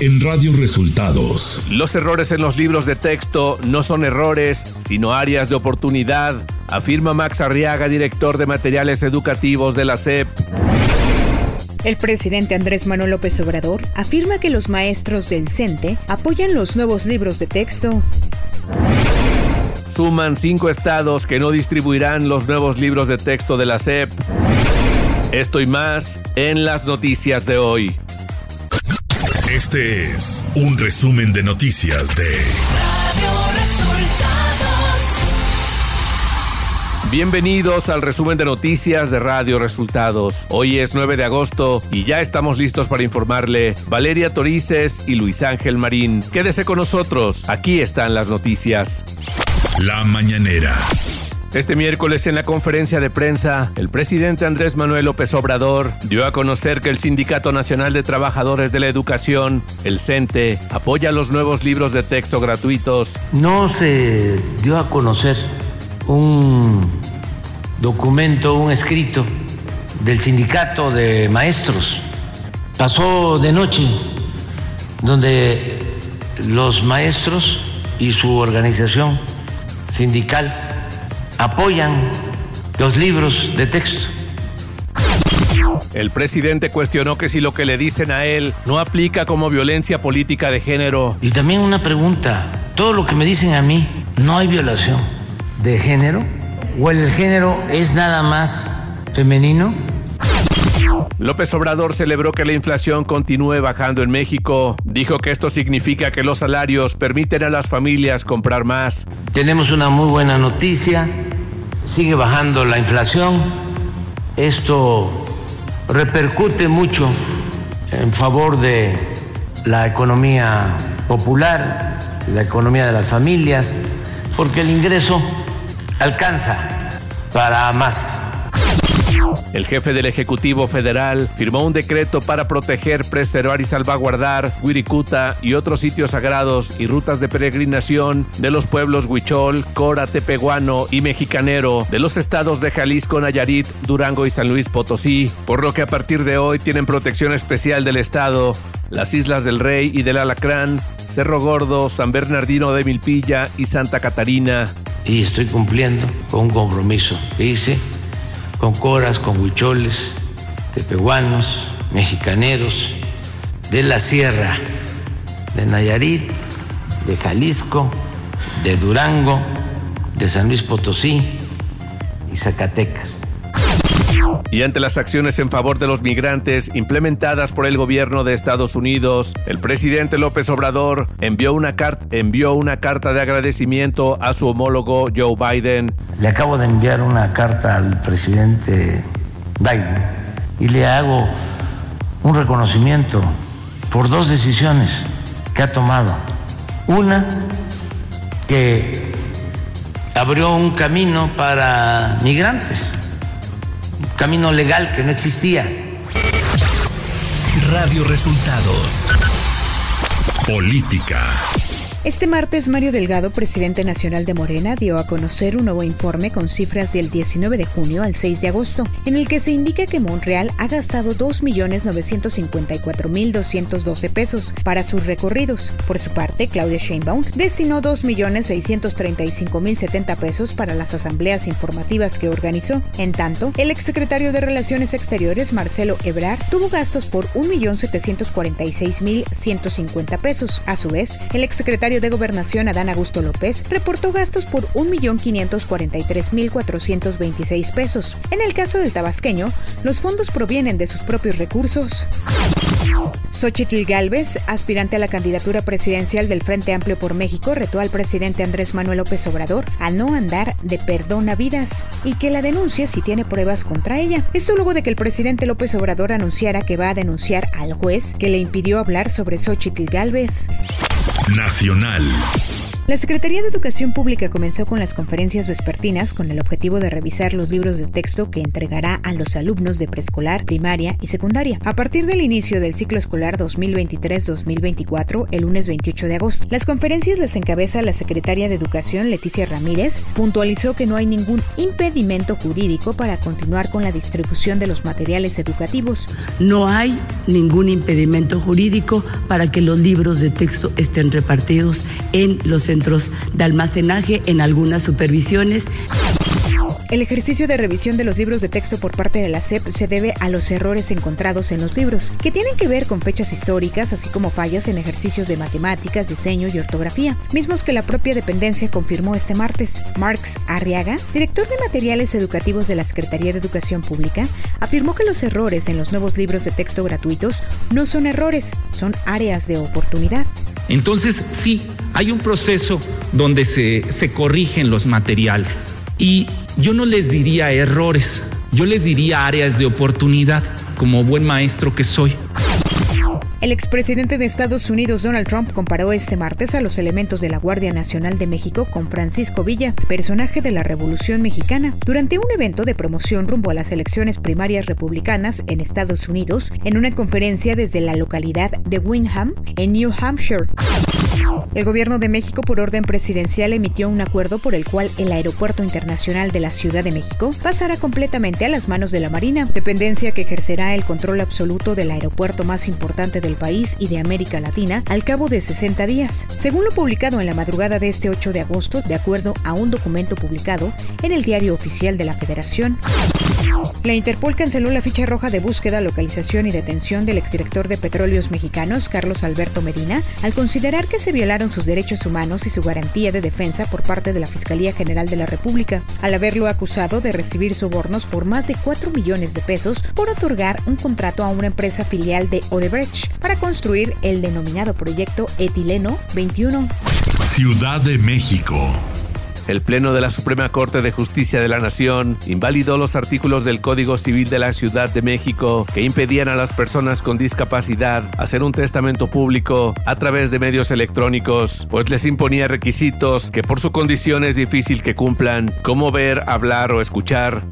en Radio Resultados. Los errores en los libros de texto no son errores, sino áreas de oportunidad, afirma Max Arriaga, director de materiales educativos de la SEP. El presidente Andrés Manuel López Obrador afirma que los maestros del CENTE apoyan los nuevos libros de texto. Suman cinco estados que no distribuirán los nuevos libros de texto de la SEP. Esto y más en las noticias de hoy. Este es un resumen de noticias de Radio Resultados. Bienvenidos al resumen de noticias de Radio Resultados. Hoy es 9 de agosto y ya estamos listos para informarle Valeria Torices y Luis Ángel Marín. Quédese con nosotros, aquí están las noticias. La mañanera. Este miércoles en la conferencia de prensa, el presidente Andrés Manuel López Obrador dio a conocer que el Sindicato Nacional de Trabajadores de la Educación, el CENTE, apoya los nuevos libros de texto gratuitos. No se dio a conocer un documento, un escrito del sindicato de maestros. Pasó de noche, donde los maestros y su organización sindical apoyan los libros de texto. El presidente cuestionó que si lo que le dicen a él no aplica como violencia política de género. Y también una pregunta, ¿todo lo que me dicen a mí no hay violación de género? ¿O el género es nada más femenino? López Obrador celebró que la inflación continúe bajando en México. Dijo que esto significa que los salarios permiten a las familias comprar más. Tenemos una muy buena noticia. Sigue bajando la inflación. Esto repercute mucho en favor de la economía popular, la economía de las familias, porque el ingreso alcanza para más. El jefe del Ejecutivo Federal firmó un decreto para proteger, preservar y salvaguardar Wirikuta y otros sitios sagrados y rutas de peregrinación de los pueblos Huichol, Cora, Tepehuano y Mexicanero de los estados de Jalisco, Nayarit, Durango y San Luis Potosí, por lo que a partir de hoy tienen protección especial del Estado las Islas del Rey y del Alacrán, Cerro Gordo, San Bernardino de Milpilla y Santa Catarina. Y estoy cumpliendo con un compromiso hice con coras, con huicholes, tepehuanos, mexicaneros, de la sierra, de Nayarit, de Jalisco, de Durango, de San Luis Potosí y Zacatecas. Y ante las acciones en favor de los migrantes implementadas por el gobierno de Estados Unidos, el presidente López Obrador envió una, envió una carta de agradecimiento a su homólogo Joe Biden. Le acabo de enviar una carta al presidente Biden y le hago un reconocimiento por dos decisiones que ha tomado. Una, que abrió un camino para migrantes camino legal que no existía. Radio Resultados. Política. Este martes, Mario Delgado, presidente nacional de Morena, dio a conocer un nuevo informe con cifras del 19 de junio al 6 de agosto, en el que se indica que Monreal ha gastado 2.954.212 pesos para sus recorridos. Por su parte, Claudia Sheinbaum destinó 2.635.070 pesos para las asambleas informativas que organizó. En tanto, el exsecretario de Relaciones Exteriores, Marcelo Ebrard, tuvo gastos por 1.746.150 pesos. A su vez, el exsecretario de Gobernación Adán Augusto López reportó gastos por 1.543.426 pesos. En el caso del tabasqueño, los fondos provienen de sus propios recursos. Xochitl Galvez, aspirante a la candidatura presidencial del Frente Amplio por México, retó al presidente Andrés Manuel López Obrador a no andar de perdón a vidas y que la denuncie si tiene pruebas contra ella. Esto luego de que el presidente López Obrador anunciara que va a denunciar al juez que le impidió hablar sobre Xochitl Galvez. Nacional. La Secretaría de Educación Pública comenzó con las conferencias vespertinas con el objetivo de revisar los libros de texto que entregará a los alumnos de preescolar, primaria y secundaria a partir del inicio del ciclo escolar 2023-2024 el lunes 28 de agosto. Las conferencias las encabeza la secretaria de Educación Leticia Ramírez, puntualizó que no hay ningún impedimento jurídico para continuar con la distribución de los materiales educativos. No hay ningún impedimento jurídico para que los libros de texto estén repartidos en los centros de almacenaje en algunas supervisiones. El ejercicio de revisión de los libros de texto por parte de la SEP se debe a los errores encontrados en los libros, que tienen que ver con fechas históricas, así como fallas en ejercicios de matemáticas, diseño y ortografía, mismos que la propia dependencia confirmó este martes. Marx Arriaga, director de materiales educativos de la Secretaría de Educación Pública, afirmó que los errores en los nuevos libros de texto gratuitos no son errores, son áreas de oportunidad. Entonces, sí, hay un proceso donde se, se corrigen los materiales. Y yo no les diría errores, yo les diría áreas de oportunidad, como buen maestro que soy. El expresidente de Estados Unidos, Donald Trump, comparó este martes a los elementos de la Guardia Nacional de México con Francisco Villa, personaje de la Revolución Mexicana, durante un evento de promoción rumbo a las elecciones primarias republicanas en Estados Unidos, en una conferencia desde la localidad de Windham, en New Hampshire. El gobierno de México, por orden presidencial, emitió un acuerdo por el cual el Aeropuerto Internacional de la Ciudad de México pasará completamente a las manos de la Marina, dependencia que ejercerá el control absoluto del aeropuerto más importante del país y de América Latina al cabo de 60 días. Según lo publicado en la madrugada de este 8 de agosto, de acuerdo a un documento publicado en el Diario Oficial de la Federación, la Interpol canceló la ficha roja de búsqueda, localización y detención del exdirector de Petróleos Mexicanos, Carlos Alberto Medina, al considerar que se violaron sus derechos humanos y su garantía de defensa por parte de la Fiscalía General de la República, al haberlo acusado de recibir sobornos por más de 4 millones de pesos por otorgar un contrato a una empresa filial de Odebrecht para construir el denominado proyecto Etileno 21. Ciudad de México. El Pleno de la Suprema Corte de Justicia de la Nación invalidó los artículos del Código Civil de la Ciudad de México que impedían a las personas con discapacidad hacer un testamento público a través de medios electrónicos, pues les imponía requisitos que por su condición es difícil que cumplan, como ver, hablar o escuchar.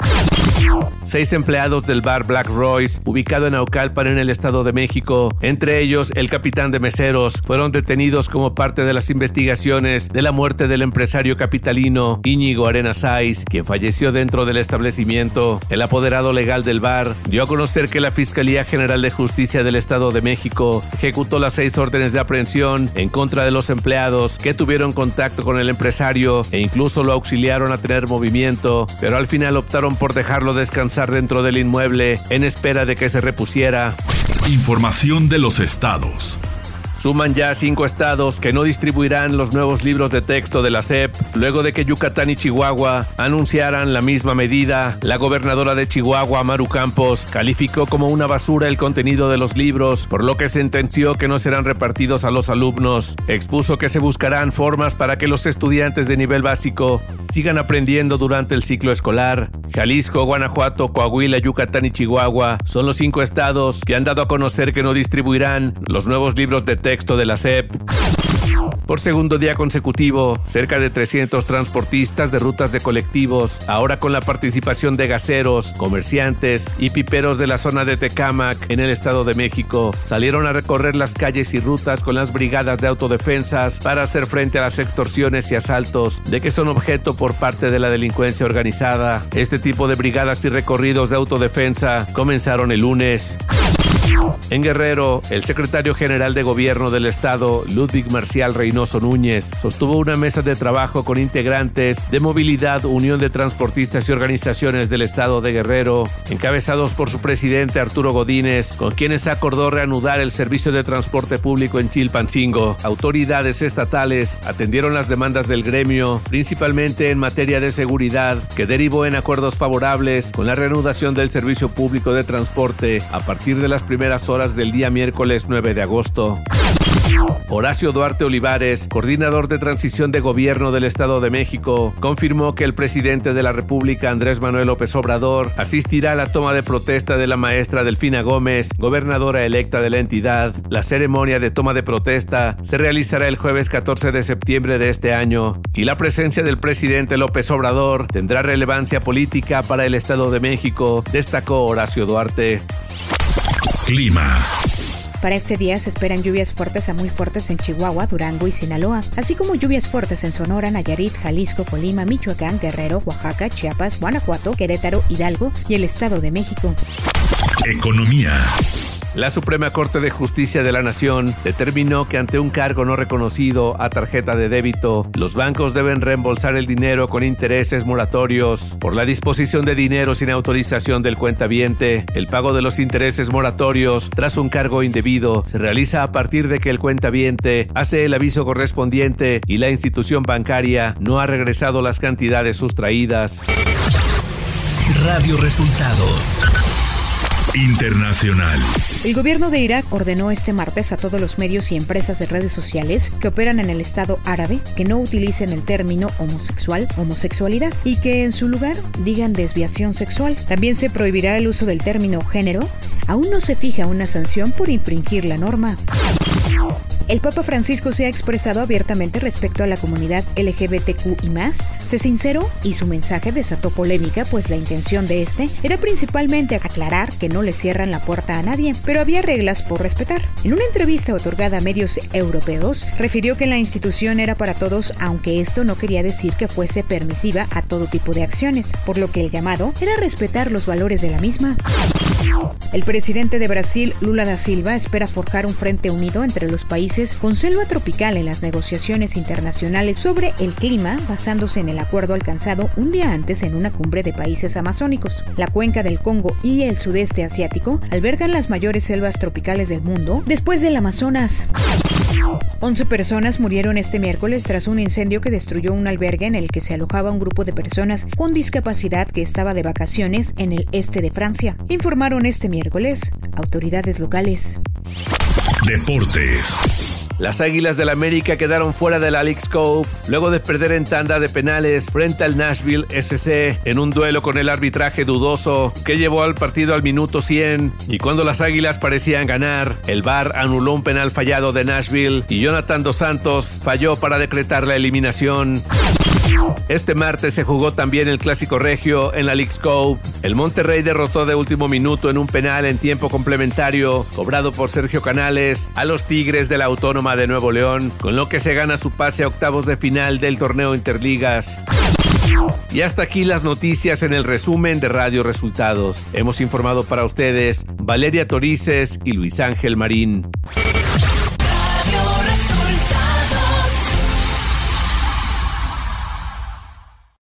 Seis empleados del bar Black Royce, ubicado en Aucalpan en el Estado de México, entre ellos el capitán de meseros, fueron detenidos como parte de las investigaciones de la muerte del empresario capitalino Íñigo Arena Saiz, quien falleció dentro del establecimiento. El apoderado legal del bar dio a conocer que la Fiscalía General de Justicia del Estado de México ejecutó las seis órdenes de aprehensión en contra de los empleados que tuvieron contacto con el empresario e incluso lo auxiliaron a tener movimiento, pero al final optaron por dejarlo descansar dentro del inmueble en espera de que se repusiera. Información de los estados. Suman ya cinco estados que no distribuirán los nuevos libros de texto de la SEP luego de que Yucatán y Chihuahua anunciaran la misma medida. La gobernadora de Chihuahua, Maru Campos, calificó como una basura el contenido de los libros, por lo que sentenció que no serán repartidos a los alumnos. Expuso que se buscarán formas para que los estudiantes de nivel básico sigan aprendiendo durante el ciclo escolar. Jalisco, Guanajuato, Coahuila, Yucatán y Chihuahua son los cinco estados que han dado a conocer que no distribuirán los nuevos libros de texto texto de la SEP. Por segundo día consecutivo, cerca de 300 transportistas de rutas de colectivos, ahora con la participación de gaseros, comerciantes y piperos de la zona de Tecámac en el Estado de México, salieron a recorrer las calles y rutas con las brigadas de autodefensas para hacer frente a las extorsiones y asaltos de que son objeto por parte de la delincuencia organizada. Este tipo de brigadas y recorridos de autodefensa comenzaron el lunes. En Guerrero, el secretario general de gobierno del estado, Ludwig Marcial Reynoso Núñez, sostuvo una mesa de trabajo con integrantes de Movilidad, Unión de Transportistas y Organizaciones del estado de Guerrero, encabezados por su presidente Arturo Godínez, con quienes acordó reanudar el servicio de transporte público en Chilpancingo. Autoridades estatales atendieron las demandas del gremio, principalmente en materia de seguridad, que derivó en acuerdos favorables con la reanudación del servicio público de transporte a partir de las primeras horas del día miércoles 9 de agosto. Horacio Duarte Olivares, coordinador de transición de gobierno del Estado de México, confirmó que el presidente de la República, Andrés Manuel López Obrador, asistirá a la toma de protesta de la maestra Delfina Gómez, gobernadora electa de la entidad. La ceremonia de toma de protesta se realizará el jueves 14 de septiembre de este año y la presencia del presidente López Obrador tendrá relevancia política para el Estado de México, destacó Horacio Duarte. Clima. Para este día se esperan lluvias fuertes a muy fuertes en Chihuahua, Durango y Sinaloa, así como lluvias fuertes en Sonora, Nayarit, Jalisco, Colima, Michoacán, Guerrero, Oaxaca, Chiapas, Guanajuato, Querétaro, Hidalgo y el Estado de México. Economía. La Suprema Corte de Justicia de la Nación determinó que ante un cargo no reconocido a tarjeta de débito, los bancos deben reembolsar el dinero con intereses moratorios. Por la disposición de dinero sin autorización del cuentaviente, el pago de los intereses moratorios tras un cargo indebido se realiza a partir de que el cuentaviente hace el aviso correspondiente y la institución bancaria no ha regresado las cantidades sustraídas. Radio Resultados. Internacional. El gobierno de Irak ordenó este martes a todos los medios y empresas de redes sociales que operan en el Estado árabe que no utilicen el término homosexual, homosexualidad, y que en su lugar digan desviación sexual. También se prohibirá el uso del término género. Aún no se fija una sanción por infringir la norma. El Papa Francisco se ha expresado abiertamente respecto a la comunidad LGBTQ y más. Se sinceró y su mensaje desató polémica, pues la intención de este era principalmente aclarar que no le cierran la puerta a nadie, pero había reglas por respetar. En una entrevista otorgada a medios europeos, refirió que la institución era para todos, aunque esto no quería decir que fuese permisiva a todo tipo de acciones, por lo que el llamado era respetar los valores de la misma. El presidente de Brasil, Lula da Silva, espera forjar un frente unido entre los países con selva tropical en las negociaciones internacionales sobre el clima, basándose en el acuerdo alcanzado un día antes en una cumbre de países amazónicos. La cuenca del Congo y el sudeste asiático albergan las mayores selvas tropicales del mundo después del Amazonas. 11 personas murieron este miércoles tras un incendio que destruyó un albergue en el que se alojaba un grupo de personas con discapacidad que estaba de vacaciones en el este de Francia, informaron este miércoles autoridades locales. Deportes. Las Águilas del América quedaron fuera de la League's Cup luego de perder en tanda de penales frente al Nashville SC en un duelo con el arbitraje dudoso que llevó al partido al minuto 100 y cuando las Águilas parecían ganar, el VAR anuló un penal fallado de Nashville y Jonathan Dos Santos falló para decretar la eliminación. Este martes se jugó también el Clásico Regio en la League's. El Monterrey derrotó de último minuto en un penal en tiempo complementario, cobrado por Sergio Canales, a los Tigres de la Autónoma de Nuevo León, con lo que se gana su pase a octavos de final del torneo Interligas. Y hasta aquí las noticias en el resumen de Radio Resultados. Hemos informado para ustedes Valeria Torices y Luis Ángel Marín.